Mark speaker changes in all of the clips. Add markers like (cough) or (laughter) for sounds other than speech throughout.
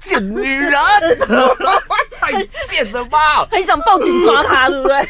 Speaker 1: 贱女人，(laughs) 太贱了吧！
Speaker 2: 很想报警抓他，对不对？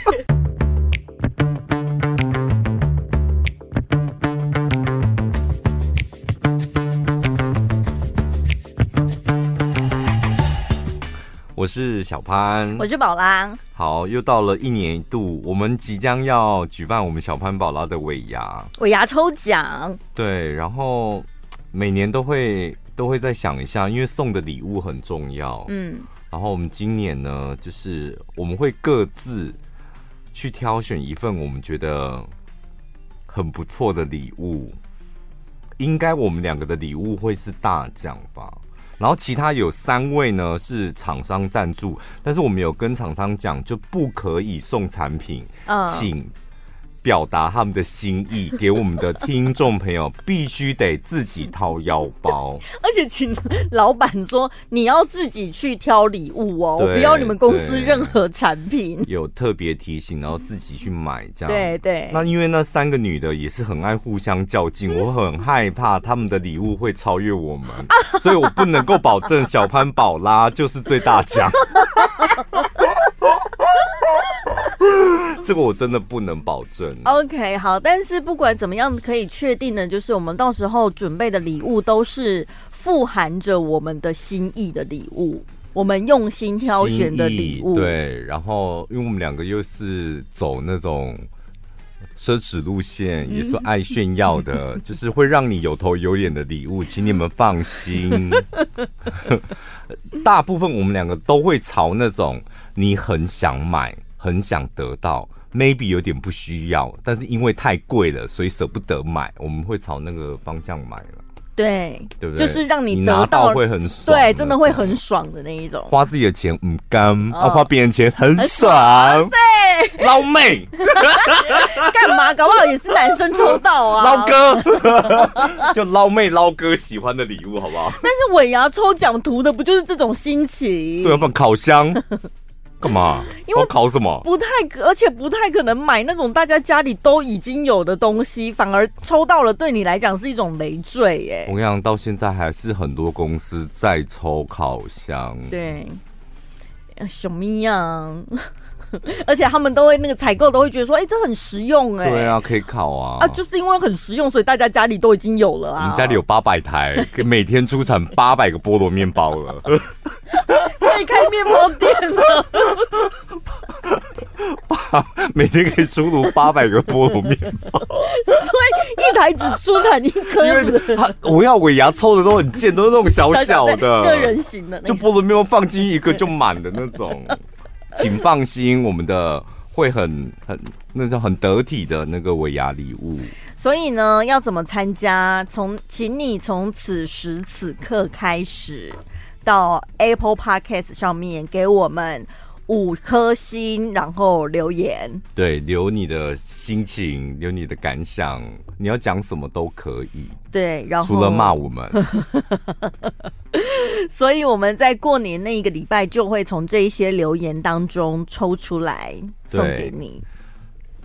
Speaker 1: 我是小潘，
Speaker 2: 我是宝拉。
Speaker 1: 好，又到了一年一度，我们即将要举办我们小潘宝拉的尾牙，
Speaker 2: 尾牙抽奖。
Speaker 1: 对，然后每年都会都会再想一下，因为送的礼物很重要。嗯，然后我们今年呢，就是我们会各自去挑选一份我们觉得很不错的礼物，应该我们两个的礼物会是大奖吧。然后其他有三位呢是厂商赞助，但是我们有跟厂商讲，就不可以送产品，请表达他们的心意给我们的听众朋友，必须得自己掏腰包，(laughs)
Speaker 2: 而且请老板说你要自己去挑礼物哦，(laughs) 不要你们公司任何产品。
Speaker 1: 有特别提醒，然后自己去买这样。
Speaker 2: 对对。
Speaker 1: 那因为那三个女的也是很爱互相较劲，我很害怕他们的礼物会超越我们，所以我不能够保证小潘宝拉就是最大奖。(laughs) 这个我真的不能保证。
Speaker 2: OK，好，但是不管怎么样，可以确定的就是，我们到时候准备的礼物都是富含着我们的心意的礼物，我们用心挑选的礼物。
Speaker 1: 对，然后因为我们两个又是走那种奢侈路线，也是爱炫耀的，(laughs) 就是会让你有头有脸的礼物，请你们放心。(laughs) 大部分我们两个都会朝那种你很想买。很想得到，maybe 有点不需要，但是因为太贵了，所以舍不得买。我们会朝那个方向买了，
Speaker 2: 对，
Speaker 1: 对不对？
Speaker 2: 就是让你得
Speaker 1: 到，你拿到会很爽，
Speaker 2: 对，真的会很爽的那一种。
Speaker 1: 花自己的钱唔甘，啊，花别人钱很爽，
Speaker 2: 很 (laughs) 爽对，
Speaker 1: 捞妹 (laughs)
Speaker 2: 干嘛？搞不好也是男生抽到啊，(laughs)
Speaker 1: 捞哥就捞妹捞哥喜欢的礼物，好不好？
Speaker 2: 但是尾牙抽奖图的不就是这种心情？
Speaker 1: 对，要不然烤箱。干嘛？因为考什么？
Speaker 2: 不太，而且不太可能买那种大家家里都已经有的东西，反而抽到了，对你来讲是一种累赘耶。
Speaker 1: 我跟你讲，到现在还是很多公司在抽烤箱。
Speaker 2: 对，什么样？(laughs) 而且他们都会那个采购都会觉得说，哎、欸，这很实用哎。
Speaker 1: 对啊，可以烤啊。
Speaker 2: 啊，就是因为很实用，所以大家家里都已经有了啊。
Speaker 1: 我们家里有八百台，可以每天出产八百个菠萝面包了。(laughs)
Speaker 2: 开面包店了，(laughs)
Speaker 1: 八每天可以出炉八百个菠萝面包，
Speaker 2: 所以一台只出产一颗。因为
Speaker 1: 他我要尾牙抽的都很贱，都是那种小小的
Speaker 2: 个人型的，
Speaker 1: 就菠萝面包放进一个就满的那种。请放心，我们的会很很那种很得体的那个尾牙礼物。
Speaker 2: 所以呢，要怎么参加？从请你从此时此刻开始。到 Apple Podcast 上面给我们五颗星，然后留言。
Speaker 1: 对，留你的心情，留你的感想，你要讲什么都可以。
Speaker 2: 对，然后
Speaker 1: 除了骂我们。(laughs)
Speaker 2: 所以我们在过年那一个礼拜就会从这一些留言当中抽出来送给你。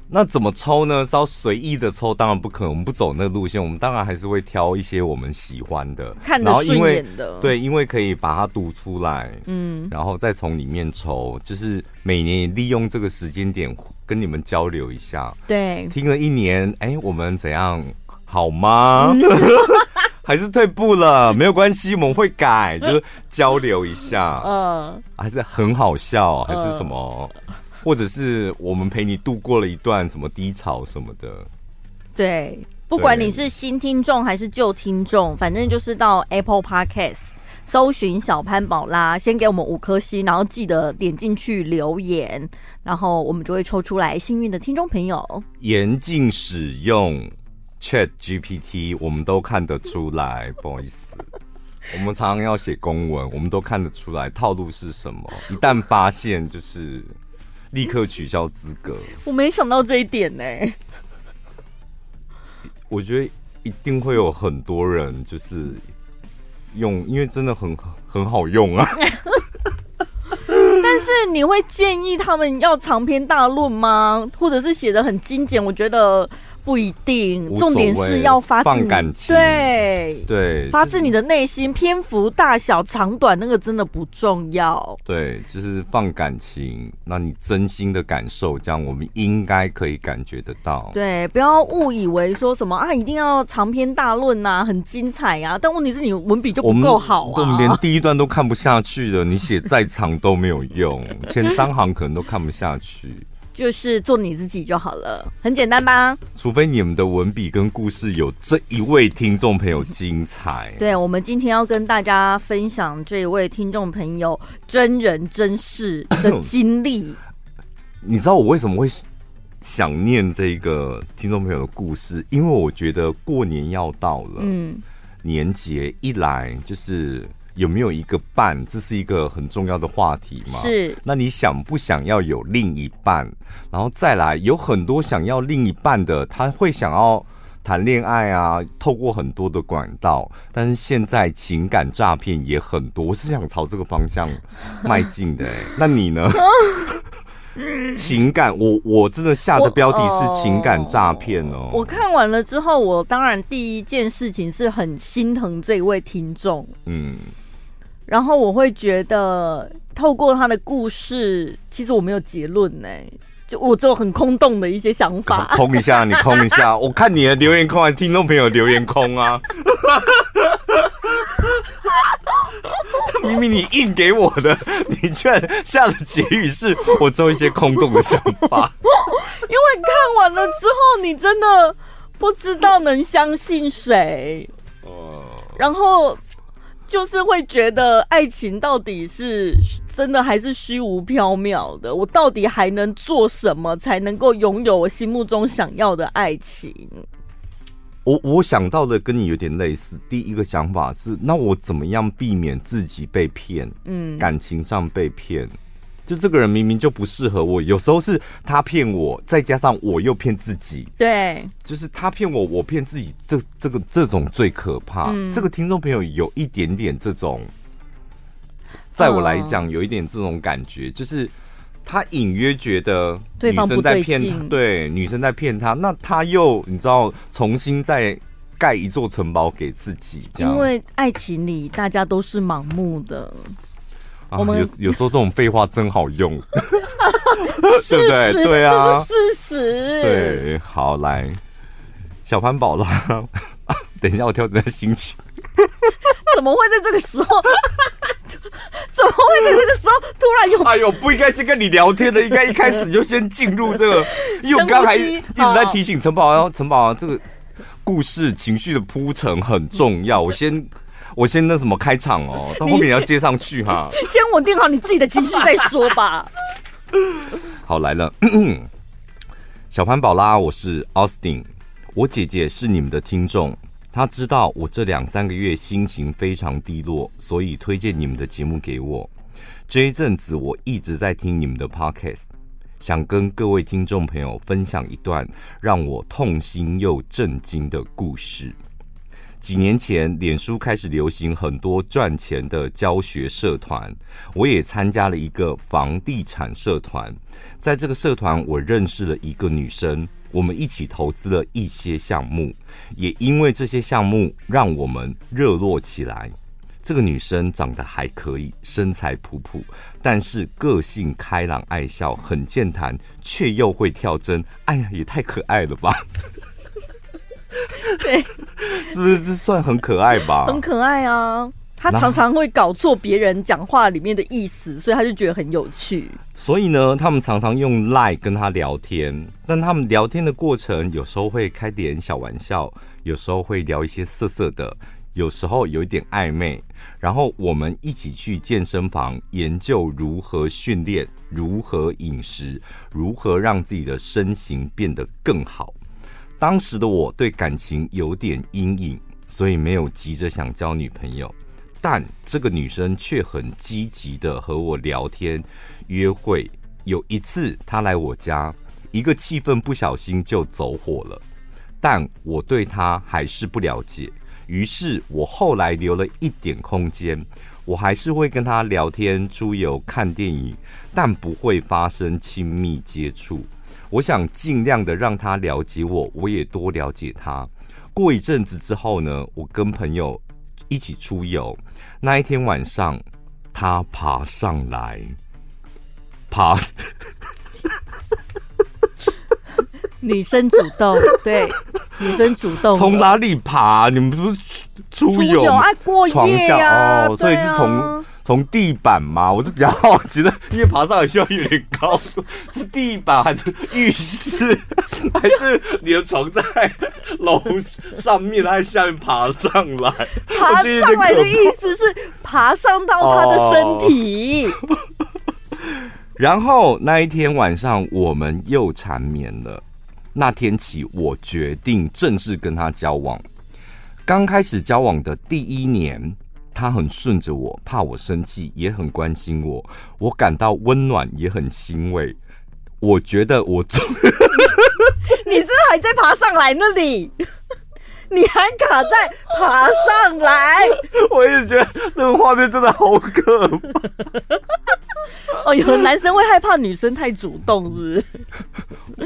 Speaker 1: 那怎么抽呢？是要随意的抽，当然不可能。我们不走那个路线，我们当然还是会挑一些我们喜欢的、
Speaker 2: 看得顺眼的。
Speaker 1: 对，因为可以把它读出来，嗯，然后再从里面抽。就是每年也利用这个时间点跟你们交流一下。
Speaker 2: 对，
Speaker 1: 听了一年，哎、欸，我们怎样？好吗？(laughs) 还是退步了？没有关系，我们会改，就是交流一下。(laughs) 嗯，还是很好笑，还是什么？或者是我们陪你度过了一段什么低潮什么的，
Speaker 2: 对，不管你是新听众还是旧听众，反正就是到 Apple Podcast 搜寻小潘宝拉，先给我们五颗星，然后记得点进去留言，然后我们就会抽出来幸运的听众朋友。
Speaker 1: 严禁使用 Chat GPT，我们都看得出来，不好意思，我们常常要写公文，我们都看得出来套路是什么，一旦发现就是。立刻取消资格！
Speaker 2: 我没想到这一点呢。
Speaker 1: 我觉得一定会有很多人就是用，因为真的很很好用啊。(laughs)
Speaker 2: 但是你会建议他们要长篇大论吗？或者是写的很精简？我觉得不一定，重点是要发自
Speaker 1: 放感情，
Speaker 2: 对
Speaker 1: 对，
Speaker 2: 发自你的内心，篇幅大小长短那个真的不重要。
Speaker 1: 对，就是放感情，那你真心的感受，这样我们应该可以感觉得到。
Speaker 2: 对，不要误以为说什么啊，一定要长篇大论呐、啊，很精彩呀、啊。但问题是你文笔就不够好啊，
Speaker 1: 我们连第一段都看不下去了，你写再长都没有用，(laughs) 前三行可能都看不下去。
Speaker 2: 就是做你自己就好了，很简单吧？
Speaker 1: 除非你们的文笔跟故事有这一位听众朋友精彩。
Speaker 2: 对，我们今天要跟大家分享这一位听众朋友真人真事的经历。(coughs)
Speaker 1: 你知道我为什么会想念这个听众朋友的故事？因为我觉得过年要到了，嗯，年节一来就是。有没有一个伴？这是一个很重要的话题嘛？
Speaker 2: 是。
Speaker 1: 那你想不想要有另一半？然后再来，有很多想要另一半的，他会想要谈恋爱啊，透过很多的管道。但是现在情感诈骗也很多，我是想朝这个方向迈进的。(laughs) 那你呢？情感，我我真的下的标题是情感诈骗哦。
Speaker 2: 我看完了之后，我当然第一件事情是很心疼这位听众。嗯。然后我会觉得，透过他的故事，其实我没有结论呢，就我只有很空洞的一些想法。(laughs)
Speaker 1: 空一下，你空一下，(laughs) 我看你的留言空还是听众朋友留言空啊？(laughs) 明明你印给我的，你居然下的结语是我只有一些空洞的想法。
Speaker 2: 因为看完了之后，你真的不知道能相信谁。哦。然后。就是会觉得爱情到底是真的还是虚无缥缈的？我到底还能做什么才能够拥有我心目中想要的爱情？
Speaker 1: 我我想到的跟你有点类似。第一个想法是，那我怎么样避免自己被骗？嗯，感情上被骗。就这个人明明就不适合我，有时候是他骗我，再加上我又骗自己。
Speaker 2: 对，
Speaker 1: 就是他骗我，我骗自己，这这个这种最可怕。嗯、这个听众朋友有一点点这种，在我来讲有一点这种感觉，嗯、就是他隐约觉得女生在骗他，对，女生在骗他，那他又你知道重新再盖一座城堡给自己。
Speaker 2: 因为爱情里大家都是盲目的。
Speaker 1: 我们、啊、有有时候这种废话真好用，(laughs) (laughs) 对不对？对啊，
Speaker 2: 事实。
Speaker 1: 对，好来，小潘宝拉，(laughs) 等一下我调整下心情。
Speaker 2: 怎么会在这个时候？怎么会在这个时候突然有？
Speaker 1: 哎呦，不应该先跟你聊天的，应该一开始就先进入这个。因为我刚才一直在提醒陈宝拉，陈宝拉这个故事情绪的铺陈很重要，我先。我先那什么开场哦，(laughs) 到后面也要接上去哈。
Speaker 2: 先稳定好你自己的情绪再说吧。(laughs)
Speaker 1: 好，来了，(clears throat) 小潘宝拉，我是 Austin，我姐姐是你们的听众，她知道我这两三个月心情非常低落，所以推荐你们的节目给我。这一阵子我一直在听你们的 Podcast，想跟各位听众朋友分享一段让我痛心又震惊的故事。几年前，脸书开始流行很多赚钱的教学社团，我也参加了一个房地产社团。在这个社团，我认识了一个女生，我们一起投资了一些项目，也因为这些项目让我们热络起来。这个女生长得还可以，身材普普，但是个性开朗爱笑，很健谈，却又会跳针。哎呀，也太可爱了吧！(laughs)
Speaker 2: 对，(laughs)
Speaker 1: 是不是这算很可爱吧？
Speaker 2: 很可爱啊！他常常会搞错别人讲话里面的意思，所以他就觉得很有趣。
Speaker 1: 所以呢，他们常常用 LINE 跟他聊天，但他们聊天的过程有时候会开点小玩笑，有时候会聊一些色色的，有时候有一点暧昧。然后我们一起去健身房研究如何训练、如何饮食、如何让自己的身形变得更好。当时的我对感情有点阴影，所以没有急着想交女朋友。但这个女生却很积极的和我聊天、约会。有一次她来我家，一个气氛不小心就走火了。但我对她还是不了解，于是我后来留了一点空间，我还是会跟她聊天、出游、看电影，但不会发生亲密接触。我想尽量的让他了解我，我也多了解他。过一阵子之后呢，我跟朋友一起出游，那一天晚上，他爬上来，爬。(laughs)
Speaker 2: 女生主动，对，女生主动。
Speaker 1: 从哪里爬？你们不是出出游
Speaker 2: 啊？过夜呀、啊？
Speaker 1: 哦，所以是从从、啊、地板嘛？我是比较好奇的，(laughs) 因为爬上来需要有点高度，(laughs) 是地板还是浴室，(laughs) 还是你的床在楼上面，还是下面爬上来？
Speaker 2: 爬上来的意思是爬上到他的身体。哦、
Speaker 1: 然后那一天晚上，我们又缠绵了。那天起，我决定正式跟他交往。刚开始交往的第一年，他很顺着我，怕我生气，也很关心我。我感到温暖，也很欣慰。我觉得我终于，
Speaker 2: 你是还在爬上来那里？你还卡在爬上来？(laughs)
Speaker 1: 我也觉得那个画面真的好可怕。(laughs)
Speaker 2: 哦，有的男生会害怕女生太主动，是不是？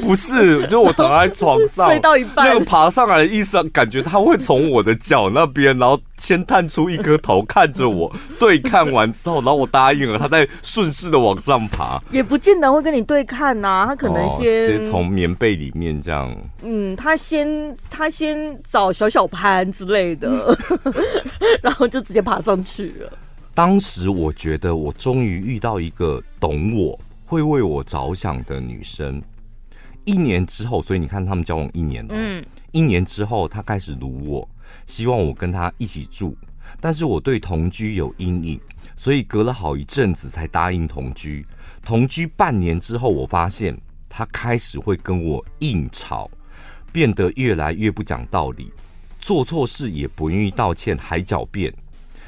Speaker 2: (laughs)
Speaker 1: 不是，就我躺在床上
Speaker 2: 睡到一半，
Speaker 1: 那个爬上来的意思，感觉他会从我的脚那边，然后先探出一颗头看着我，对看完之后，然后我答应了，他再顺势的往上爬。
Speaker 2: 也不见得会跟你对看呐、啊，他可能先、
Speaker 1: 哦、直接从棉被里面这样。
Speaker 2: 嗯，他先他先找小小潘之类的，(laughs) 然后就直接爬上去了。
Speaker 1: 当时我觉得我终于遇到一个懂我、会为我着想的女生。一年之后，所以你看他们交往一年了。嗯，一年之后，他开始撸我，希望我跟他一起住，但是我对同居有阴影，所以隔了好一阵子才答应同居。同居半年之后，我发现他开始会跟我硬吵，变得越来越不讲道理，做错事也不愿意道歉，还狡辩。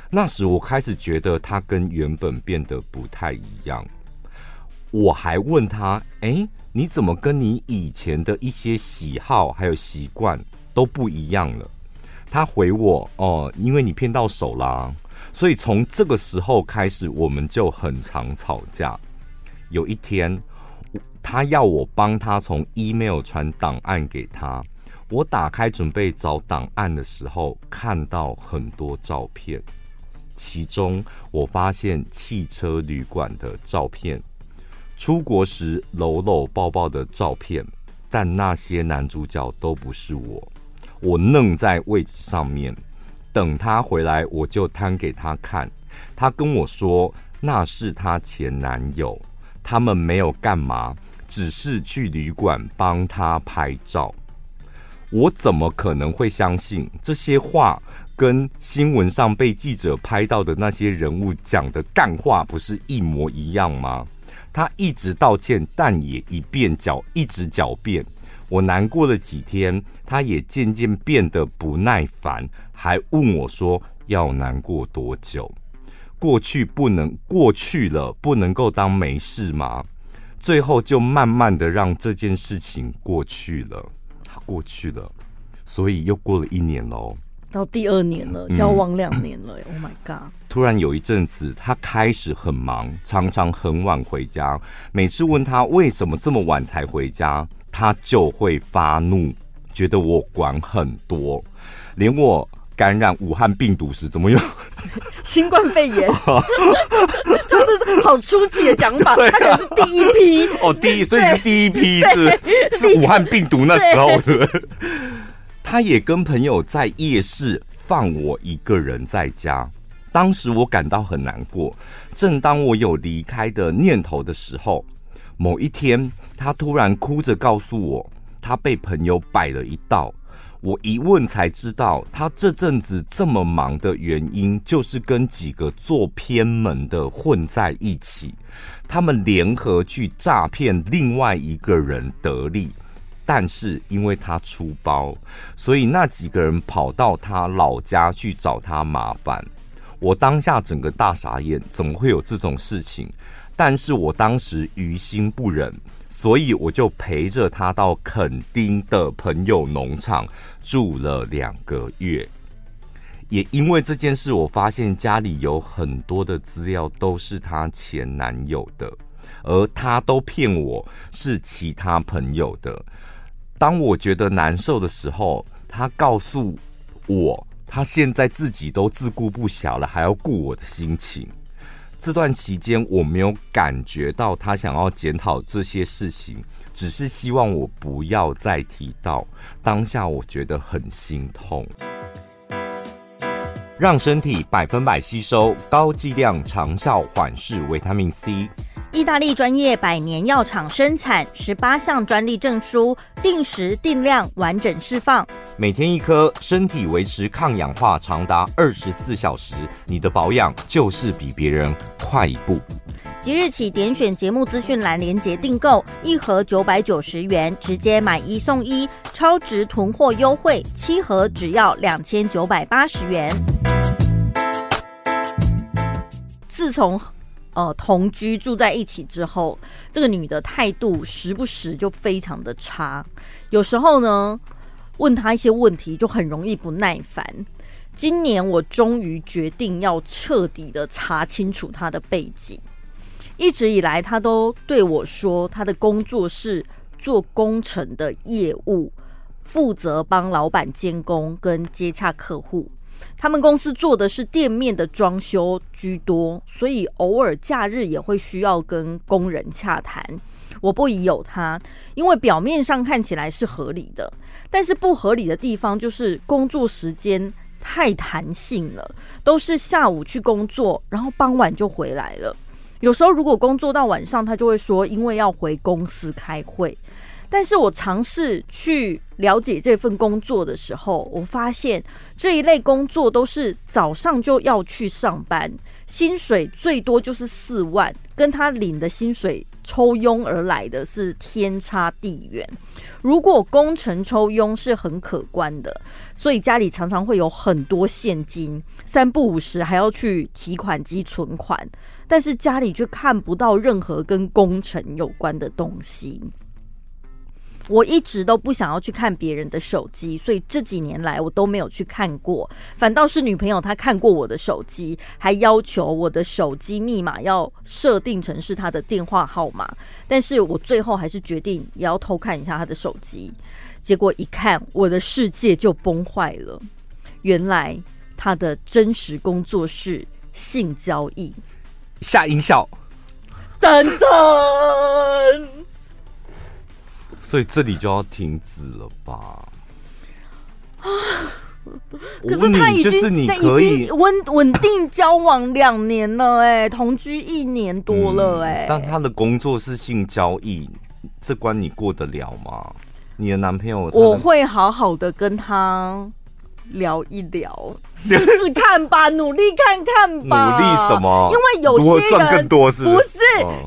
Speaker 1: 那时我开始觉得他跟原本变得不太一样。我还问他：“哎。”你怎么跟你以前的一些喜好还有习惯都不一样了？他回我哦，因为你骗到手啦，所以从这个时候开始，我们就很常吵架。有一天，他要我帮他从 email 传档案给他，我打开准备找档案的时候，看到很多照片，其中我发现汽车旅馆的照片。出国时搂搂抱抱的照片，但那些男主角都不是我。我愣在位置上面，等他回来，我就摊给他看。他跟我说那是他前男友，他们没有干嘛，只是去旅馆帮他拍照。我怎么可能会相信这些话？跟新闻上被记者拍到的那些人物讲的干话不是一模一样吗？他一直道歉，但也一边狡一直狡辩。我难过了几天，他也渐渐变得不耐烦，还问我说要难过多久？过去不能过去了，不能够当没事吗？最后就慢慢的让这件事情过去了，他过去了，所以又过了一年喽。
Speaker 2: 到第二年了，交往两年了，嗯，Oh my god！(coughs)
Speaker 1: 突然有一阵子，他开始很忙，常常很晚回家。每次问他为什么这么晚才回家，他就会发怒，觉得我管很多。连我感染武汉病毒时，怎么用 (laughs)
Speaker 2: 新冠肺炎？(laughs) 他这是好出奇的讲法，啊，他可能是第一批 (laughs)
Speaker 1: 哦，第一，所以是第一批是是武汉病毒那时候是不是？他也跟朋友在夜市放我一个人在家，当时我感到很难过。正当我有离开的念头的时候，某一天，他突然哭着告诉我，他被朋友摆了一道。我一问才知道，他这阵子这么忙的原因，就是跟几个做偏门的混在一起，他们联合去诈骗另外一个人得利。但是因为他出包，所以那几个人跑到他老家去找他麻烦。我当下整个大傻眼，怎么会有这种事情？但是我当时于心不忍，所以我就陪着他到垦丁的朋友农场住了两个月。也因为这件事，我发现家里有很多的资料都是他前男友的。而他都骗我是其他朋友的。当我觉得难受的时候，他告诉我，他现在自己都自顾不暇了，还要顾我的心情。这段期间，我没有感觉到他想要检讨这些事情，只是希望我不要再提到。当下我觉得很心痛。让身体百分百吸收高剂量长效缓释维他命 C。
Speaker 2: 意大利专业百年药厂生产，十八项专利证书，定时定量完整释放，
Speaker 1: 每天一颗，身体维持抗氧化长达二十四小时。你的保养就是比别人快一步。
Speaker 2: 即日起点选节目资讯栏连结订购，一盒九百九十元，直接买一送一，超值囤货优惠，七盒只要两千九百八十元。自从呃，同居住在一起之后，这个女的态度时不时就非常的差。有时候呢，问她一些问题就很容易不耐烦。今年我终于决定要彻底的查清楚她的背景。一直以来，她都对我说，她的工作是做工程的业务，负责帮老板监工跟接洽客户。他们公司做的是店面的装修居多，所以偶尔假日也会需要跟工人洽谈。我不疑有他，因为表面上看起来是合理的，但是不合理的地方就是工作时间太弹性了，都是下午去工作，然后傍晚就回来了。有时候如果工作到晚上，他就会说因为要回公司开会。但是我尝试去了解这份工作的时候，我发现这一类工作都是早上就要去上班，薪水最多就是四万，跟他领的薪水抽佣而来的是天差地远。如果工程抽佣是很可观的，所以家里常常会有很多现金，三不五时还要去提款机存款，但是家里却看不到任何跟工程有关的东西。我一直都不想要去看别人的手机，所以这几年来我都没有去看过。反倒是女朋友她看过我的手机，还要求我的手机密码要设定成是她的电话号码。但是我最后还是决定也要偷看一下她的手机。结果一看，我的世界就崩坏了。原来她的真实工作是性交易。
Speaker 1: 下音效，
Speaker 2: 等等。
Speaker 1: 所以这里就要停止了吧？
Speaker 2: 啊！(laughs) 可是他已经
Speaker 1: 就是你可以
Speaker 2: 稳稳定交往两年了，哎，同居一年多了，哎。
Speaker 1: 但他的工作是性交易，这关你过得了吗？你的男朋友，
Speaker 2: 我会好好的跟他聊一聊，(laughs) 试试看吧，努力看看吧。
Speaker 1: 努力什么？
Speaker 2: 因为有些人
Speaker 1: 更多是？不是，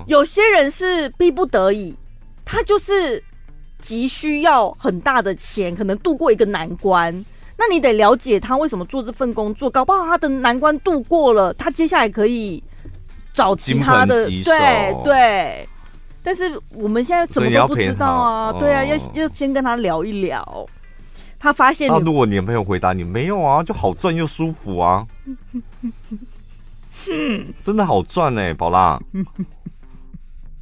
Speaker 2: 有些人是逼不得已，他就是。急需要很大的钱，可能度过一个难关，那你得了解他为什么做这份工作，搞不好他的难关度过了，他接下来可以找其他的，对对。但是我们现在什么都不知道啊，对啊，要要先跟他聊一聊。他发现，
Speaker 1: 那如果你的朋友回答你没有啊，就好赚又舒服啊，(laughs) 真的好赚哎、欸，宝拉。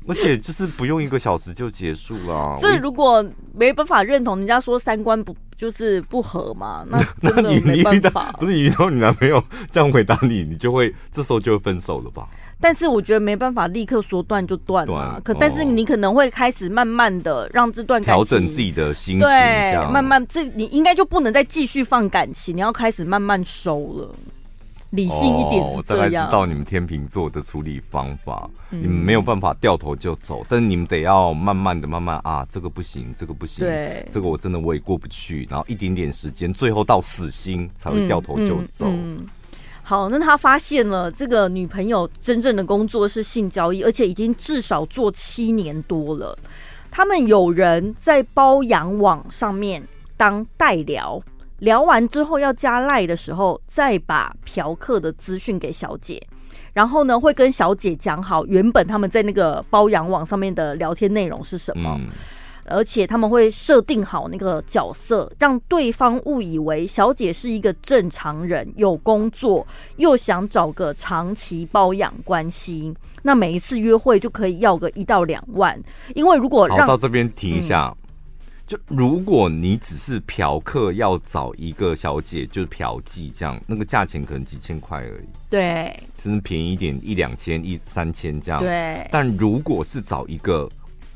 Speaker 1: 而且就是不用一个小时就结束了、(laughs)
Speaker 2: 这。如果没办法认同人家说三观不就是不合嘛，那 (laughs) 真的没办法。
Speaker 1: 不是你遇到你男朋友这样回答你，你就会这时候就会分手了吧？
Speaker 2: 但是我觉得没办法立刻说断就断了。可但是你可能会开始慢慢的让这段
Speaker 1: 调整自己的心情，
Speaker 2: 对，慢慢这你应该就不能再继续放感情，你要开始慢慢收了。理性一点、哦，
Speaker 1: 我大概知道你们天秤座的处理方法。嗯、你们没有办法掉头就走，但是你们得要慢慢的、慢慢啊，这个不行，这个不行，对，这个我真的我也过不去。然后一点点时间，最后到死心才会掉头就走。
Speaker 2: 好，那他发现了这个女朋友真正的工作是性交易，而且已经至少做七年多了。他们有人在包养网上面当代聊。聊完之后要加赖的时候，再把嫖客的资讯给小姐，然后呢，会跟小姐讲好原本他们在那个包养网上面的聊天内容是什么，而且他们会设定好那个角色，让对方误以为小姐是一个正常人，有工作，又想找个长期包养关系。那每一次约会就可以要个一到两万，因为如果让
Speaker 1: 到这边停一下，嗯、就如果你只是嫖客要找一个小姐，就是嫖妓这样，那个价钱可能几千块而已，
Speaker 2: 对，
Speaker 1: 甚至便宜一点一两千、一三千这样，
Speaker 2: 对。
Speaker 1: 但如果是找一个。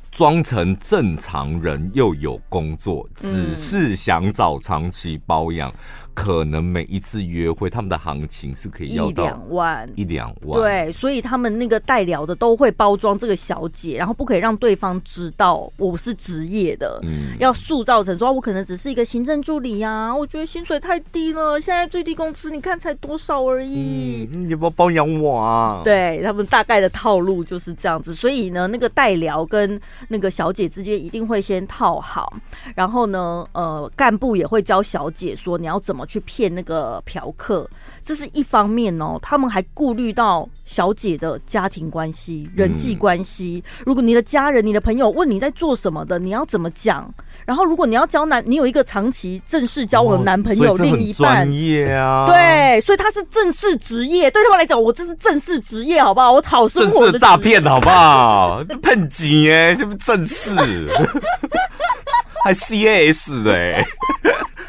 Speaker 1: 装成正常人又有工作，只是想找长期包养。嗯可能每一次约会，他们的行情是可以要到
Speaker 2: 一两万，
Speaker 1: 一两万。
Speaker 2: 对，所以他们那个代聊的都会包装这个小姐，然后不可以让对方知道我是职业的，嗯，要塑造成说我可能只是一个行政助理呀，我觉得薪水太低了，现在最低工资你看才多少而已，
Speaker 1: 嗯，你要不要包养我啊？
Speaker 2: 对，他们大概的套路就是这样子，所以呢，那个代聊跟那个小姐之间一定会先套好，然后呢，呃，干部也会教小姐说你要怎么。去骗那个嫖客，这是一方面哦。他们还顾虑到小姐的家庭关系、人际关系。如果你的家人、你的朋友问你在做什么的，你要怎么讲？然后，如果你要交男，你有一个长期正式交往的男朋友、另一半，
Speaker 1: 专业啊，
Speaker 2: 对，所以他是正式职业。对他们来讲，我这是正式职业，好不好？我讨生活的
Speaker 1: 诈骗，好不好？(laughs) 骗钱哎，这不正式，(laughs) 还 CAS 哎。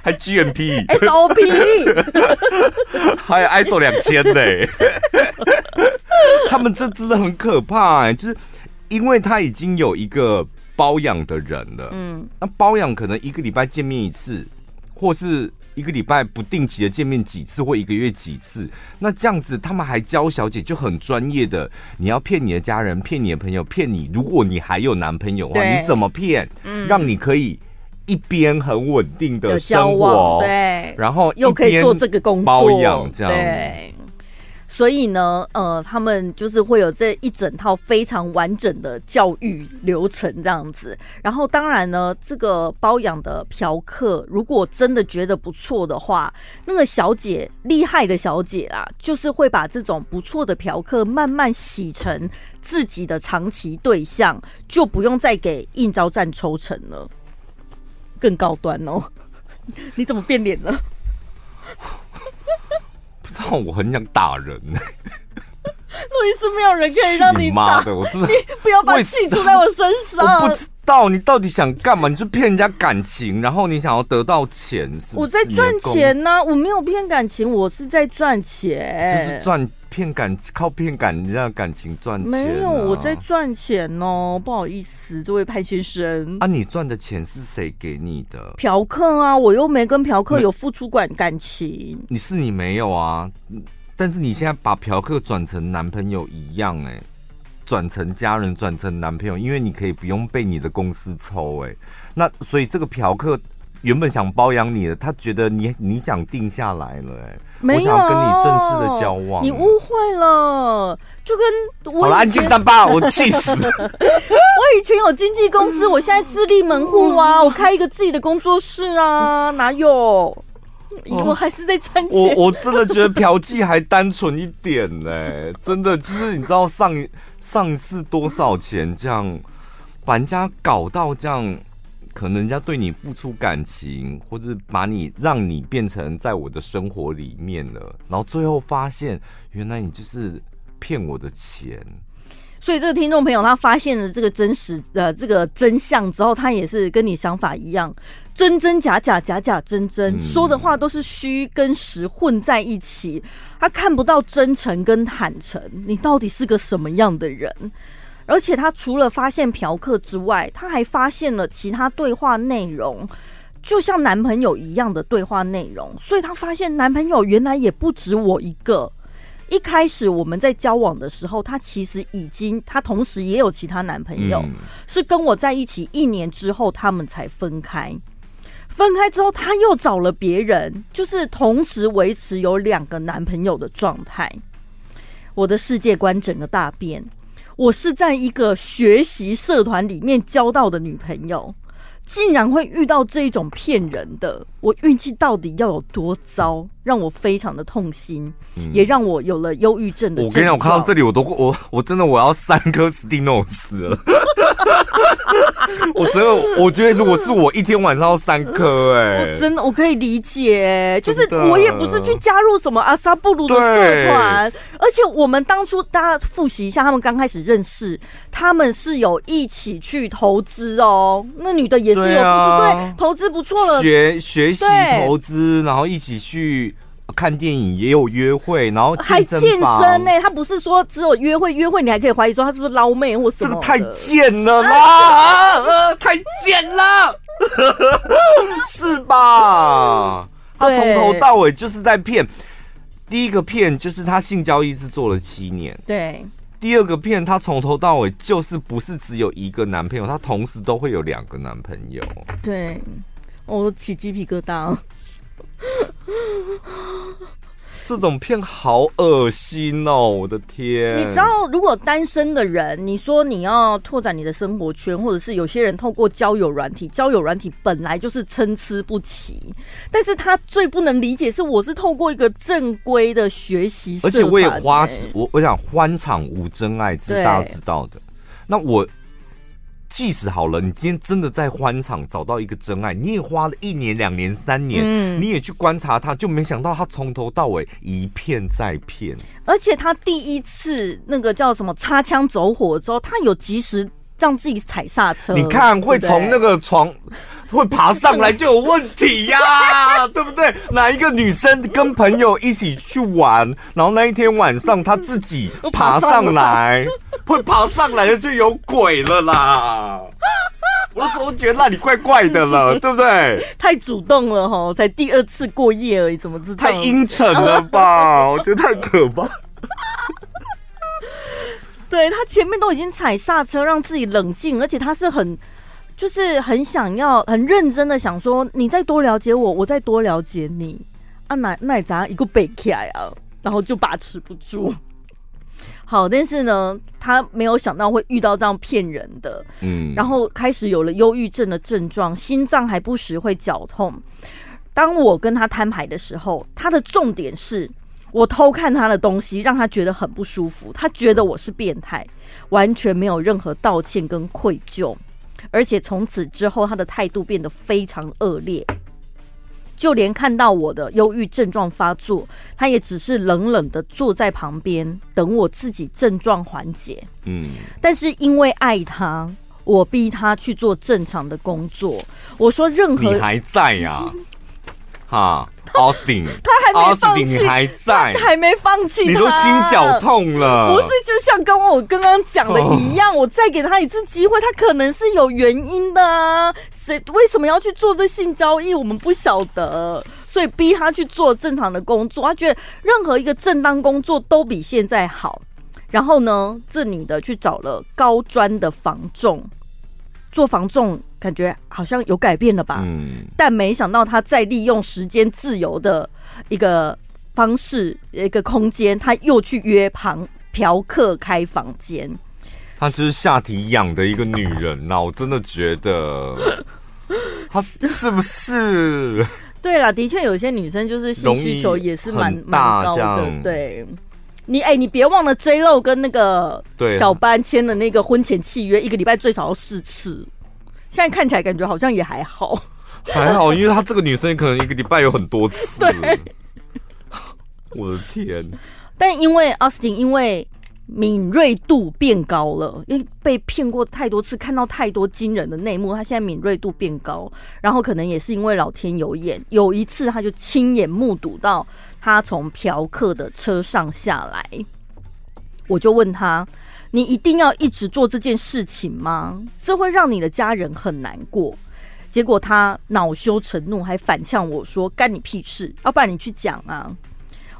Speaker 1: 还 GMP
Speaker 2: SOP，(laughs)
Speaker 1: 还有 ISO 两千呢。(laughs) 他们这真的很可怕哎，就是因为他已经有一个包养的人了，嗯，那包养可能一个礼拜见面一次，或是一个礼拜不定期的见面几次，或一个月几次，那这样子他们还教小姐就很专业的，你要骗你的家人，骗你的朋友，骗你，如果你还有男朋友的话，你怎么骗？嗯，让你可以。一边很稳定的生活，
Speaker 2: 对，
Speaker 1: 然后
Speaker 2: 又可以做这个工作，
Speaker 1: 包养这样，
Speaker 2: 对。所以呢，呃，他们就是会有这一整套非常完整的教育流程这样子。然后，当然呢，这个包养的嫖客，如果真的觉得不错的话，那个小姐厉害的小姐啊，就是会把这种不错的嫖客慢慢洗成自己的长期对象，就不用再给应招站抽成了。更高端哦！(laughs) 你怎么变脸了？(laughs)
Speaker 1: 不知道，我很想打人呢。(laughs)
Speaker 2: 路易斯，没有人可以让你
Speaker 1: 妈的！我真的，
Speaker 2: 你不要把气出在我身上。
Speaker 1: 我不知道你到底想干嘛？你是骗人家感情，然后你想要得到钱，是不是？
Speaker 2: 我在赚钱呢、啊，我没有骗感情，我是在赚钱，
Speaker 1: 就是赚。骗感靠骗感，你让感情赚钱、啊？
Speaker 2: 没有，我在赚钱哦。不好意思，这位潘先生。
Speaker 1: 啊，你赚的钱是谁给你的？
Speaker 2: 嫖客啊，我又没跟嫖客有付出感感情。
Speaker 1: 你是你没有啊？但是你现在把嫖客转成男朋友一样、欸，哎，转成家人，转成男朋友，因为你可以不用被你的公司抽、欸，哎，那所以这个嫖客原本想包养你的，他觉得你你想定下来了、欸，哎。我想要跟你正式的交往。
Speaker 2: 你误会了，就跟我
Speaker 1: 安静三八，我气死了。(laughs)
Speaker 2: 我以前有经纪公司，我现在自立门户啊，(laughs) 我开一个自己的工作室啊，哪有？我还是在赚钱。
Speaker 1: 我我真的觉得嫖妓还单纯一点呢、欸，真的就是你知道上一上一次多少钱这样把人家搞到这样。可能人家对你付出感情，或者把你让你变成在我的生活里面了，然后最后发现原来你就是骗我的钱。
Speaker 2: 所以这个听众朋友他发现了这个真实呃这个真相之后，他也是跟你想法一样，真真假假假假真真，嗯、说的话都是虚跟实混在一起，他看不到真诚跟坦诚，你到底是个什么样的人？而且他除了发现嫖客之外，他还发现了其他对话内容，就像男朋友一样的对话内容。所以他发现男朋友原来也不止我一个。一开始我们在交往的时候，他其实已经，他同时也有其他男朋友，是跟我在一起一年之后，他们才分开。分开之后，他又找了别人，就是同时维持有两个男朋友的状态。我的世界观整个大变。我是在一个学习社团里面交到的女朋友，竟然会遇到这种骗人的，我运气到底要有多糟，让我非常的痛心，嗯、也让我有了忧郁症的。
Speaker 1: 我跟你讲，我看到这里，我都我我真的我要三颗 Stimulus 了。(laughs) 我真的，我觉得如果是我一天晚上要三颗，哎，
Speaker 2: 我真的我可以理解，就是我也不是去加入什么阿萨布鲁的社团，而且我们当初大家复习一下，他们刚开始认识，他们是有一起去投资哦，那女的也是有对、啊、对，投资不错了，
Speaker 1: 学学习投资，然后一起去。看电影也有约会，然后
Speaker 2: 还健身呢、欸。他不是说只有约会，约会你还可以怀疑说他是不是捞妹或什么？
Speaker 1: 这个太贱了啦！(laughs) 太贱了，(laughs) 是吧？他从头到尾就是在骗。第一个骗就是他性交易是做了七年，
Speaker 2: 对。
Speaker 1: 第二个骗他从头到尾就是不是只有一个男朋友，他同时都会有两个男朋友。
Speaker 2: 对，我起鸡皮疙瘩。(laughs)
Speaker 1: 这种片好恶心哦！我的天，
Speaker 2: 你知道，如果单身的人，你说你要拓展你的生活圈，或者是有些人透过交友软体，交友软体本来就是参差不齐，但是他最不能理解是，我是透过一个正规的学习，
Speaker 1: 而且我也花时，我我想欢场无真爱，是大家知道的。那我。即使好了，你今天真的在欢场找到一个真爱，你也花了一年、两年、三年，嗯，你也去观察他，就没想到他从头到尾一骗再骗。
Speaker 2: 而且他第一次那个叫什么擦枪走火之后，他有及时让自己踩刹车。
Speaker 1: 你看，会从那个床。会爬上来就有问题呀、啊，(laughs) 对不对？哪一个女生跟朋友一起去玩，然后那一天晚上她自己爬上来，会爬上来的就有鬼了啦！我那时候觉得那里怪怪的了，(laughs) 对不对？
Speaker 2: 太主动了哈，才第二次过夜而已，怎么知道？
Speaker 1: 太阴沉了吧？我觉得太可怕。
Speaker 2: 对，他前面都已经踩刹车，让自己冷静，而且他是很。就是很想要、很认真的想说，你再多了解我，我再多了解你啊！奶奶咋一个北起来啊？然后就把持不住。(laughs) 好，但是呢，他没有想到会遇到这样骗人的，嗯，然后开始有了忧郁症的症状，心脏还不时会绞痛。当我跟他摊牌的时候，他的重点是我偷看他的东西，让他觉得很不舒服，他觉得我是变态，完全没有任何道歉跟愧疚。而且从此之后，他的态度变得非常恶劣，就连看到我的忧郁症状发作，他也只是冷冷的坐在旁边，等我自己症状缓解。嗯，但是因为爱他，我逼他去做正常的工作。我说任何
Speaker 1: 你还在呀、啊？(laughs) 哈。Austin，
Speaker 2: 他还没放弃，
Speaker 1: 你还在，
Speaker 2: 他还没放弃，
Speaker 1: 你都心绞痛了。
Speaker 2: 不是，就像跟我刚刚讲的一样，我再给他一次机会，他可能是有原因的啊。谁为什么要去做这性交易？我们不晓得，所以逼他去做正常的工作。他觉得任何一个正当工作都比现在好。然后呢，这女的去找了高专的房仲。做房仲感觉好像有改变了吧？嗯，但没想到他在利用时间自由的一个方式，一个空间，他又去约旁嫖客开房间。
Speaker 1: 她就是下体痒的一个女人呐，我真的觉得，她是不是？
Speaker 2: 对了，的确有些女生就是性需求也是蛮蛮高的。对，你哎、欸，你别忘了 J Lo 跟那个小班签的那个婚前契约，一个礼拜最少要四次。现在看起来感觉好像也还好，
Speaker 1: 还好，因为她这个女生可能一个礼拜有很多次。(laughs) 我的天！
Speaker 2: 但因为 Austin 因为敏锐度变高了，因为被骗过太多次，看到太多惊人的内幕，他现在敏锐度变高。然后可能也是因为老天有眼，有一次他就亲眼目睹到他从嫖客的车上下来，我就问他。你一定要一直做这件事情吗？这会让你的家人很难过。结果他恼羞成怒，还反呛我说：“干你屁事！要不然你去讲啊！”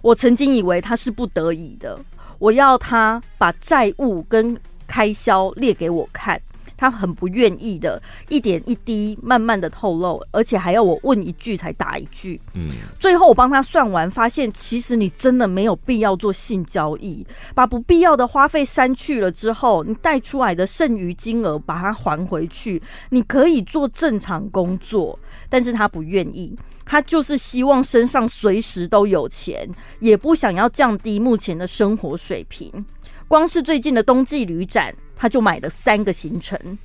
Speaker 2: 我曾经以为他是不得已的，我要他把债务跟开销列给我看。他很不愿意的，一点一滴慢慢的透露，而且还要我问一句才答一句。嗯，最后我帮他算完，发现其实你真的没有必要做性交易，把不必要的花费删去了之后，你带出来的剩余金额把它还回去，你可以做正常工作。但是他不愿意，他就是希望身上随时都有钱，也不想要降低目前的生活水平。光是最近的冬季旅展，他就买了三个行程。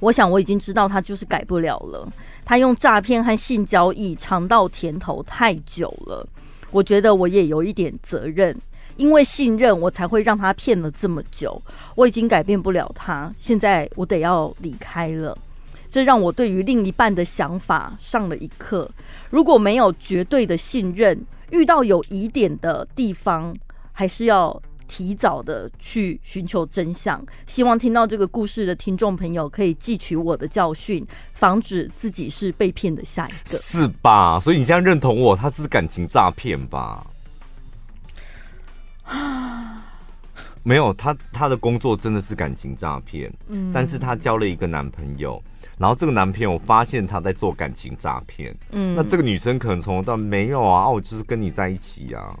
Speaker 2: 我想我已经知道他就是改不了了。他用诈骗和性交易尝到甜头太久了，我觉得我也有一点责任，因为信任我才会让他骗了这么久。我已经改变不了他，现在我得要离开了。这让我对于另一半的想法上了一课。如果没有绝对的信任，遇到有疑点的地方，还是要提早的去寻求真相。希望听到这个故事的听众朋友可以汲取我的教训，防止自己是被骗的下一个。
Speaker 1: 是吧？所以你现在认同我，他是感情诈骗吧？(sighs) 没有，他他的工作真的是感情诈骗。嗯，但是他交了一个男朋友。然后这个男朋友发现他在做感情诈骗，嗯，那这个女生可能从头到没有啊，我就是跟你在一起啊。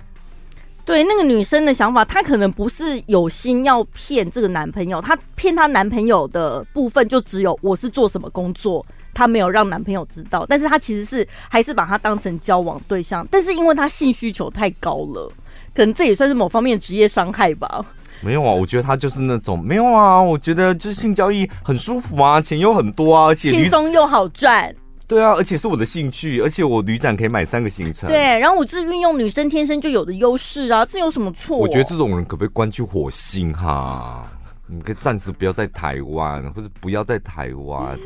Speaker 2: 对，那个女生的想法，她可能不是有心要骗这个男朋友，她骗她男朋友的部分就只有我是做什么工作，她没有让男朋友知道，但是她其实是还是把他当成交往对象，但是因为她性需求太高了，可能这也算是某方面职业伤害吧。
Speaker 1: 没有啊，我觉得他就是那种没有啊，我觉得就是性交易很舒服啊，钱又很多啊，而且
Speaker 2: 轻松又好赚。
Speaker 1: 对啊，而且是我的兴趣，而且我旅展可以买三个行程。
Speaker 2: 对，然后我就是运用女生天生就有的优势啊，这有什么错？
Speaker 1: 我觉得这种人可不可以关去火星哈？你可以暂时不要在台湾，或者不要在台湾。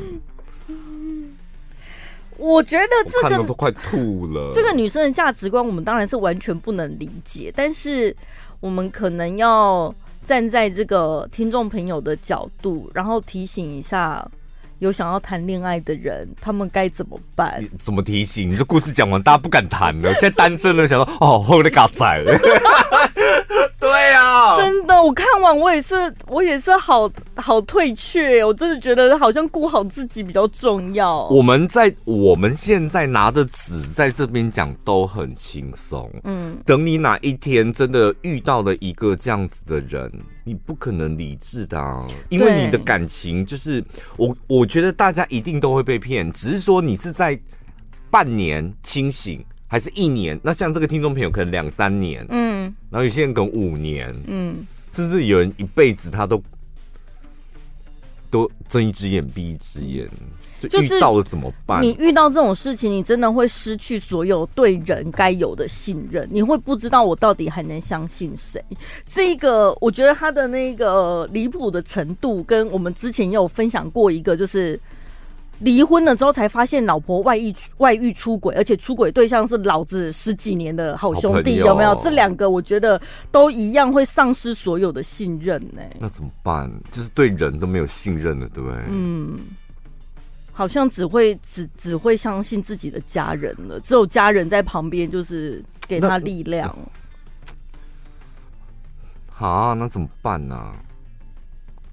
Speaker 2: 我觉得
Speaker 1: 这个都快吐了。
Speaker 2: 这个女生的价值观，我们当然是完全不能理解，但是我们可能要站在这个听众朋友的角度，然后提醒一下有想要谈恋爱的人，他们该怎么办？
Speaker 1: 怎么提醒？你这故事讲完，大家不敢谈了。现在单身了想说，哦，我的嘎仔。对呀、啊，
Speaker 2: 真的，我看完我也是，我也是好好退却。我真的觉得好像顾好自己比较重要。
Speaker 1: 我们在我们现在拿着纸在这边讲都很轻松，嗯，等你哪一天真的遇到了一个这样子的人，你不可能理智的、啊，因为你的感情就是我，我觉得大家一定都会被骗，只是说你是在半年清醒。还是一年？那像这个听众朋友可能两三年，嗯，然后有些人可能五年，嗯，甚至有人一辈子他都都睁一只眼闭一只眼，就遇到了怎么办？
Speaker 2: 你遇到这种事情，你真的会失去所有对人该有的信任，你会不知道我到底还能相信谁。这个我觉得他的那个离谱的程度，跟我们之前也有分享过一个，就是。离婚了之后才发现老婆外遇外遇出轨，而且出轨对象是老子十几年的好兄弟，有没有？这两个我觉得都一样会丧失所有的信任呢、欸。
Speaker 1: 那怎么办？就是对人都没有信任了，对不对？嗯，
Speaker 2: 好像只会只只会相信自己的家人了，只有家人在旁边就是给他力量。
Speaker 1: 好，那怎么办呢、啊？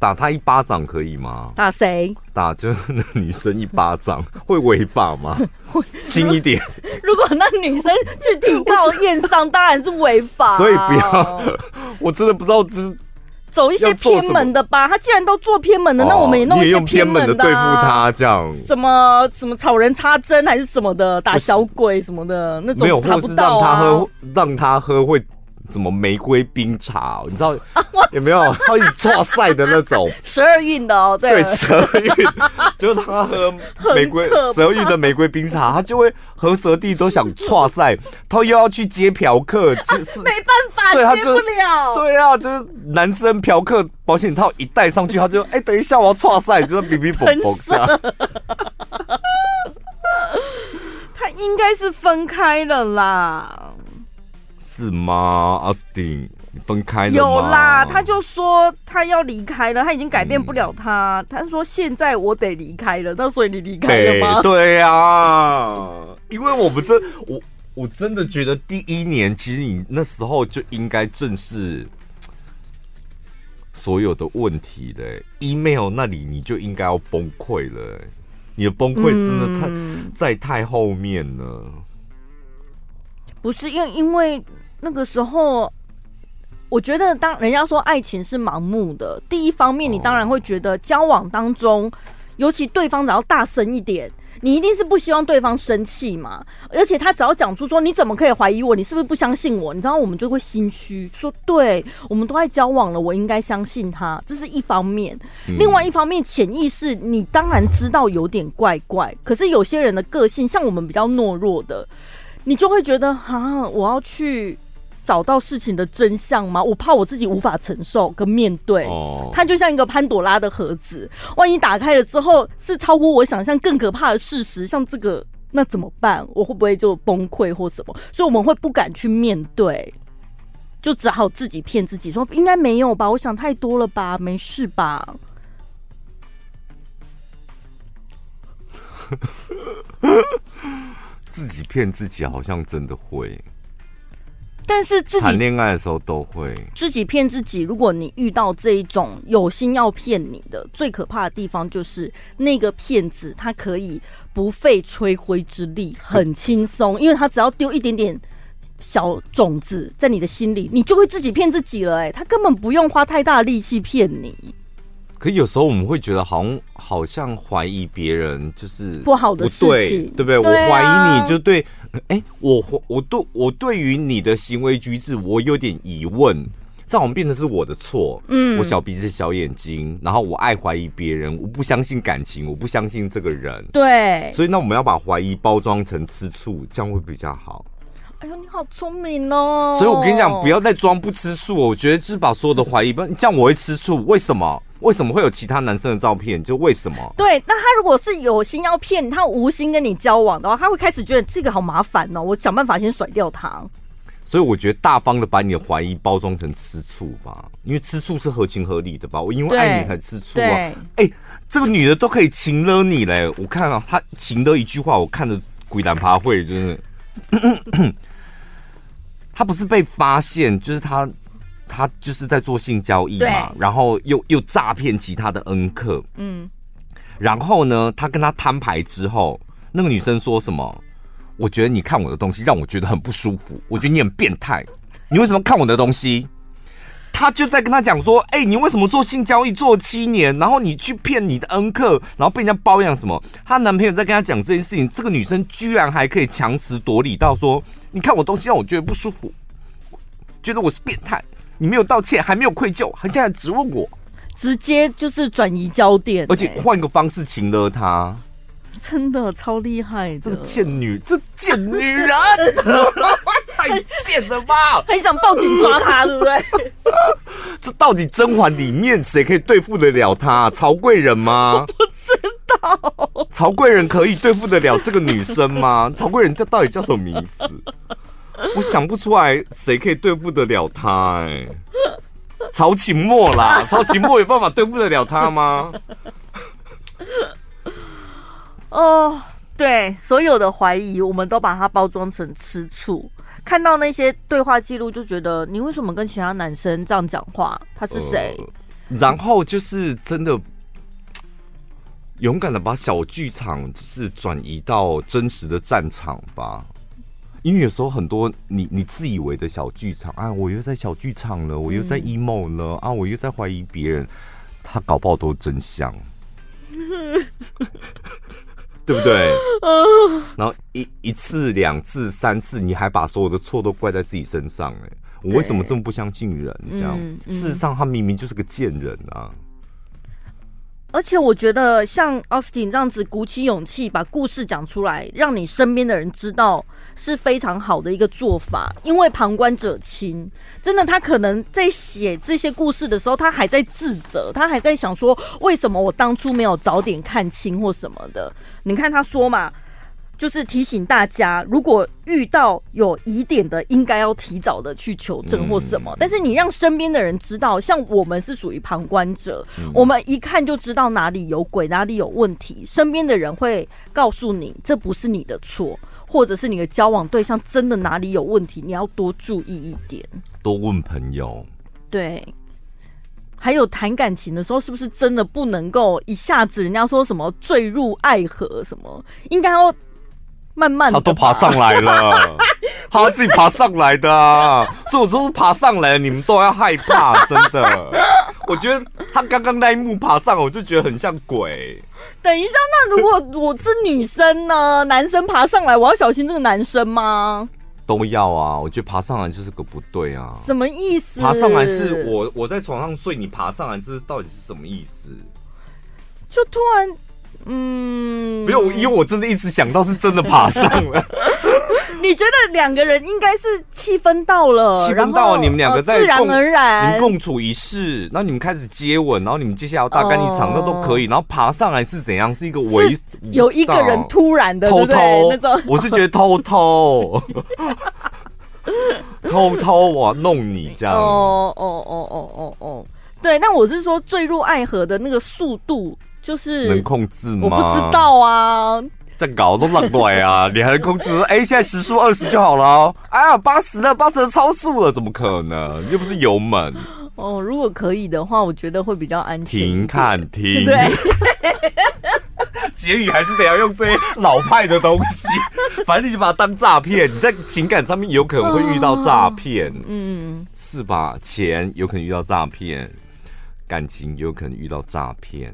Speaker 1: 打他一巴掌可以吗？
Speaker 2: 打谁？
Speaker 1: 打就是那女生一巴掌，(laughs) 会违法吗？(laughs) 轻一点。(laughs)
Speaker 2: 如果那女生去提告验伤，当然是违法。
Speaker 1: 所以不要，我真的不知道这
Speaker 2: 走一些偏门的吧。他既然都做偏门的，那我们也弄一些偏门的
Speaker 1: 对付他，这样
Speaker 2: 什么什么草人插针还是什么的，打小鬼什么的那种，没有，或是
Speaker 1: 让他喝，让他喝会。什么玫瑰冰茶？(laughs) 你知道 (laughs) 有没有？他一直剉赛的那种
Speaker 2: 十二运的哦，对，
Speaker 1: 十二运，(laughs) 就是他喝玫瑰十二运的玫瑰冰茶，他就会和蛇弟都想剉赛，他又要去接嫖客，就是
Speaker 2: 没办法，对，他接不了。
Speaker 1: 对啊，就是男生嫖客保险套一戴上去，他就哎、欸，等一下我要剉赛，就是哔哔嘣嘣的。
Speaker 2: 他应该是分开了啦。
Speaker 1: 是吗，阿斯汀？你分开？
Speaker 2: 有啦，他就说他要离开了，他已经改变不了他。嗯、他说现在我得离开了，那所以你离开了吗？
Speaker 1: 对呀、啊，因为我们这我我真的觉得第一年，其实你那时候就应该正视所有的问题的 email 那里，你就应该要崩溃了。你的崩溃真的太、嗯、在太后面了。
Speaker 2: 不是因为因为。那个时候，我觉得当人家说爱情是盲目的，第一方面，你当然会觉得交往当中，尤其对方只要大声一点，你一定是不希望对方生气嘛。而且他只要讲出说你怎么可以怀疑我，你是不是不相信我？你知道我们就会心虚，说对，我们都在交往了，我应该相信他。这是一方面，另外一方面潜意识你当然知道有点怪怪，可是有些人的个性像我们比较懦弱的，你就会觉得啊，我要去。找到事情的真相吗？我怕我自己无法承受跟面对。哦，它就像一个潘朵拉的盒子，万一打开了之后是超乎我想象更可怕的事实，像这个，那怎么办？我会不会就崩溃或什么？所以我们会不敢去面对，就只好自己骗自己说应该没有吧，我想太多了吧，没事吧。(laughs)
Speaker 1: 自己骗自己，好像真的会。
Speaker 2: 但是自己谈
Speaker 1: 恋爱的时候都会
Speaker 2: 自己骗自己。如果你遇到这一种有心要骗你的，最可怕的地方就是那个骗子他可以不费吹灰之力，很轻松，因为他只要丢一点点小种子在你的心里，你就会自己骗自己了。哎，他根本不用花太大的力气骗你。
Speaker 1: 可有时候我们会觉得好像好像怀疑别人就是
Speaker 2: 不好的事情，
Speaker 1: 对不对？我怀疑你就对。哎、欸，我我对我对于你的行为举止，我有点疑问，这好像变成是我的错。嗯，我小鼻子小眼睛，然后我爱怀疑别人，我不相信感情，我不相信这个人。
Speaker 2: 对，
Speaker 1: 所以那我们要把怀疑包装成吃醋，这样会比较好。
Speaker 2: 哎呦，你好聪明哦！
Speaker 1: 所以我跟你讲，不要再装不吃醋。我觉得就是把所有的怀疑，不然这样我会吃醋。为什么？为什么会有其他男生的照片？就为什么？
Speaker 2: 对，那他如果是有心要骗你他，无心跟你交往的话，他会开始觉得这个好麻烦哦。我想办法先甩掉他。
Speaker 1: 所以我觉得大方的把你的怀疑包装成吃醋吧，因为吃醋是合情合理的吧。我因为爱你才吃醋啊。哎、欸，这个女的都可以情勒你嘞。我看啊，她情勒一句话，我看着鬼胆爬会，就是，(coughs) 她不是被发现，就是她。他就是在做性交易嘛，然后又又诈骗其他的恩客，嗯，然后呢，他跟他摊牌之后，那个女生说什么？我觉得你看我的东西让我觉得很不舒服，我觉得你很变态，你为什么看我的东西？他就在跟他讲说，哎，你为什么做性交易做七年，然后你去骗你的恩客，然后被人家包养什么？她男朋友在跟他讲这件事情，这个女生居然还可以强词夺理到说，你看我东西让我觉得不舒服，觉得我是变态。你没有道歉，还没有愧疚，还现在质问我，
Speaker 2: 直接就是转移焦点，
Speaker 1: 而且换个方式情勒他，
Speaker 2: 真的超厉害的！
Speaker 1: 这个贱女，这贱女人，(laughs) 太贱了吧？
Speaker 2: 很想报警抓他，对不对？(laughs)
Speaker 1: 这到底甄嬛里面谁可以对付得了他？曹贵人吗？
Speaker 2: 我不知道。
Speaker 1: 曹贵人可以对付得了这个女生吗？曹贵人这到底叫什么名字？(laughs) 我想不出来谁可以对付得了他哎、欸，曹琴墨啦，(laughs) 曹琴墨有办法对付得了他吗？(laughs)
Speaker 2: 哦，对，所有的怀疑我们都把它包装成吃醋。看到那些对话记录，就觉得你为什么跟其他男生这样讲话？他是谁、呃？
Speaker 1: 然后就是真的勇敢的把小剧场就是转移到真实的战场吧。因为有时候很多你你自以为的小剧场啊，我又在小剧场了，我又在 emo 了、嗯、啊，我又在怀疑别人，他搞不好都真相，(laughs) 对不对？然后一一次两次三次，你还把所有的错都怪在自己身上、欸，哎，我为什么这么不相信人？这样、嗯嗯、事实上他明明就是个贱人啊！
Speaker 2: 而且我觉得像 Austin 这样子鼓起勇气把故事讲出来，让你身边的人知道。是非常好的一个做法，因为旁观者清。真的，他可能在写这些故事的时候，他还在自责，他还在想说，为什么我当初没有早点看清或什么的。你看他说嘛，就是提醒大家，如果遇到有疑点的，应该要提早的去求证或什么。但是你让身边的人知道，像我们是属于旁观者，我们一看就知道哪里有鬼，哪里有问题。身边的人会告诉你，这不是你的错。或者是你的交往对象真的哪里有问题，你要多注意一点，
Speaker 1: 多问朋友。
Speaker 2: 对，还有谈感情的时候，是不是真的不能够一下子人家说什么坠入爱河什么，应该要慢慢的，
Speaker 1: 他都爬上来了，(laughs) 他自己爬上来的啊，所以我说是爬上来，你们都要害怕，真的。我觉得他刚刚那一幕爬上，我就觉得很像鬼。(laughs)
Speaker 2: 等一下，那如果我是女生呢？(laughs) 男生爬上来，我要小心这个男生吗？
Speaker 1: 都要啊，我觉得爬上来就是个不对啊。
Speaker 2: 什么意思？
Speaker 1: 爬上来是我我在床上睡，你爬上来这是到底是什么意思？
Speaker 2: 就突然，嗯，
Speaker 1: 没有，因为我真的一直想到是真的爬上了。(laughs)
Speaker 2: 你觉得两个人应该是气氛到了，
Speaker 1: 气氛到了，你们两个在、呃、
Speaker 2: 自然而然，
Speaker 1: 你们共处一室，然后你们开始接吻，然后你们接下来要大干一场，那都可以。然后爬上来是怎样？是一个猥，
Speaker 2: 有一个人突然的
Speaker 1: 偷偷
Speaker 2: 那种，
Speaker 1: 我是觉得偷偷 (laughs) 偷偷我弄你这样。
Speaker 2: 哦哦哦哦哦哦，对，那我是说坠入爱河的那个速度，就是
Speaker 1: 能控制吗？
Speaker 2: 我不知道啊。
Speaker 1: 在搞都乱怪啊！(laughs) 你还能控制？哎、欸，现在时速二十就好了哦。哎呀，八十了，八十了，超速了，怎么可能？又不是油门。(laughs)
Speaker 2: 哦，如果可以的话，我觉得会比较安全。
Speaker 1: 停看 (laughs) 停。
Speaker 2: 对。
Speaker 1: 结语还是得要用这些老派的东西，反正你就把它当诈骗。你在情感上面有可能会遇到诈骗，嗯，是吧？钱有可能遇到诈骗，感情有可能遇到诈骗。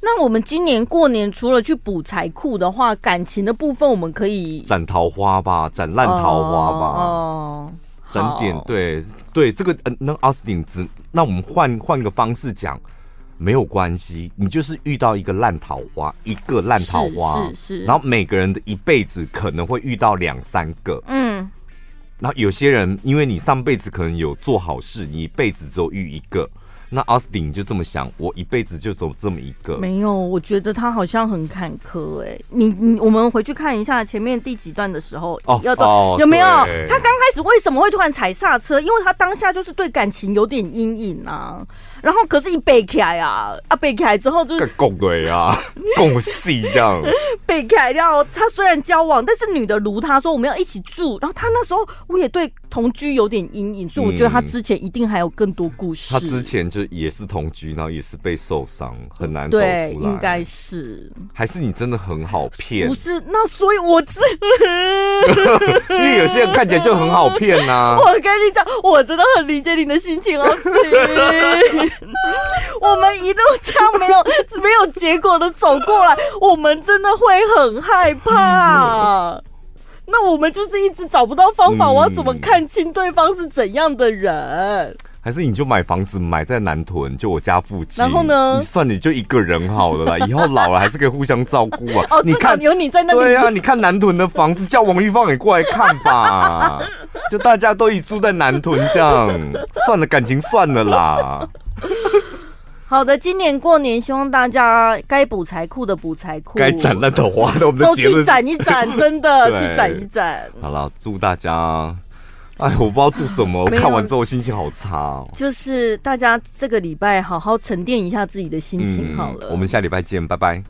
Speaker 2: 那我们今年过年除了去补财库的话，感情的部分我们可以
Speaker 1: 斩桃花吧，斩烂桃花吧，哦，斩点对对，这个呃，那奥斯汀只，那我们换换个方式讲，没有关系，你就是遇到一个烂桃花，一个烂桃花，是是，是，然后每个人的一辈子可能会遇到两三个，嗯，然后有些人因为你上辈子可能有做好事，你一辈子只有遇一个。那奥斯汀就这么想，我一辈子就走这么一个。
Speaker 2: 没有，我觉得他好像很坎坷哎。你你，我们回去看一下前面第几段的时候，哦，要到、哦、有没有？他刚开始为什么会突然踩刹车？因为他当下就是对感情有点阴影啊。然后可是，一背起来啊，啊背起来之后就是
Speaker 1: 拱对啊，拱戏这样。(laughs)
Speaker 2: 背起来，他虽然交往，但是女的如他说我们要一起住。然后他那时候我也对同居有点阴影，所以我觉得他之前一定还有更多故事。
Speaker 1: 他之前就也是同居，然后也是被受伤，很难走出来。
Speaker 2: 对，应该是。
Speaker 1: 还是你真的很好骗？
Speaker 2: 不是，那所以我自 (laughs)
Speaker 1: 因为有些人看起来就很好骗呐、啊。(laughs)
Speaker 2: 我跟你讲，我真的很理解你的心情哦。我们一路这样没有没有结果的走过来，我们真的会很害怕。那我们就是一直找不到方法，我要怎么看清对方是怎样的人？
Speaker 1: 还是你就买房子买在南屯，就我家附近。
Speaker 2: 然后呢？
Speaker 1: 你算你就一个人好了啦，(laughs) 以后老了还是可以互相照顾啊。
Speaker 2: 哦，你看有你在那里。
Speaker 1: 对啊，你看南屯的房子，叫王玉芳也过来看吧。就大家都一起住在南屯这样，算了，感情算了啦。
Speaker 2: 好的，今年过年希望大家该补财库的补财库，
Speaker 1: 该斩烂桃花的我们
Speaker 2: 都去斩一斩，真的 (laughs) 去斩一斩。
Speaker 1: 好了，祝大家。哎，我不知道做什么。我看完之后心情好差哦。
Speaker 2: 就是大家这个礼拜好好沉淀一下自己的心情好了。
Speaker 1: 嗯，我们下礼拜见，拜拜。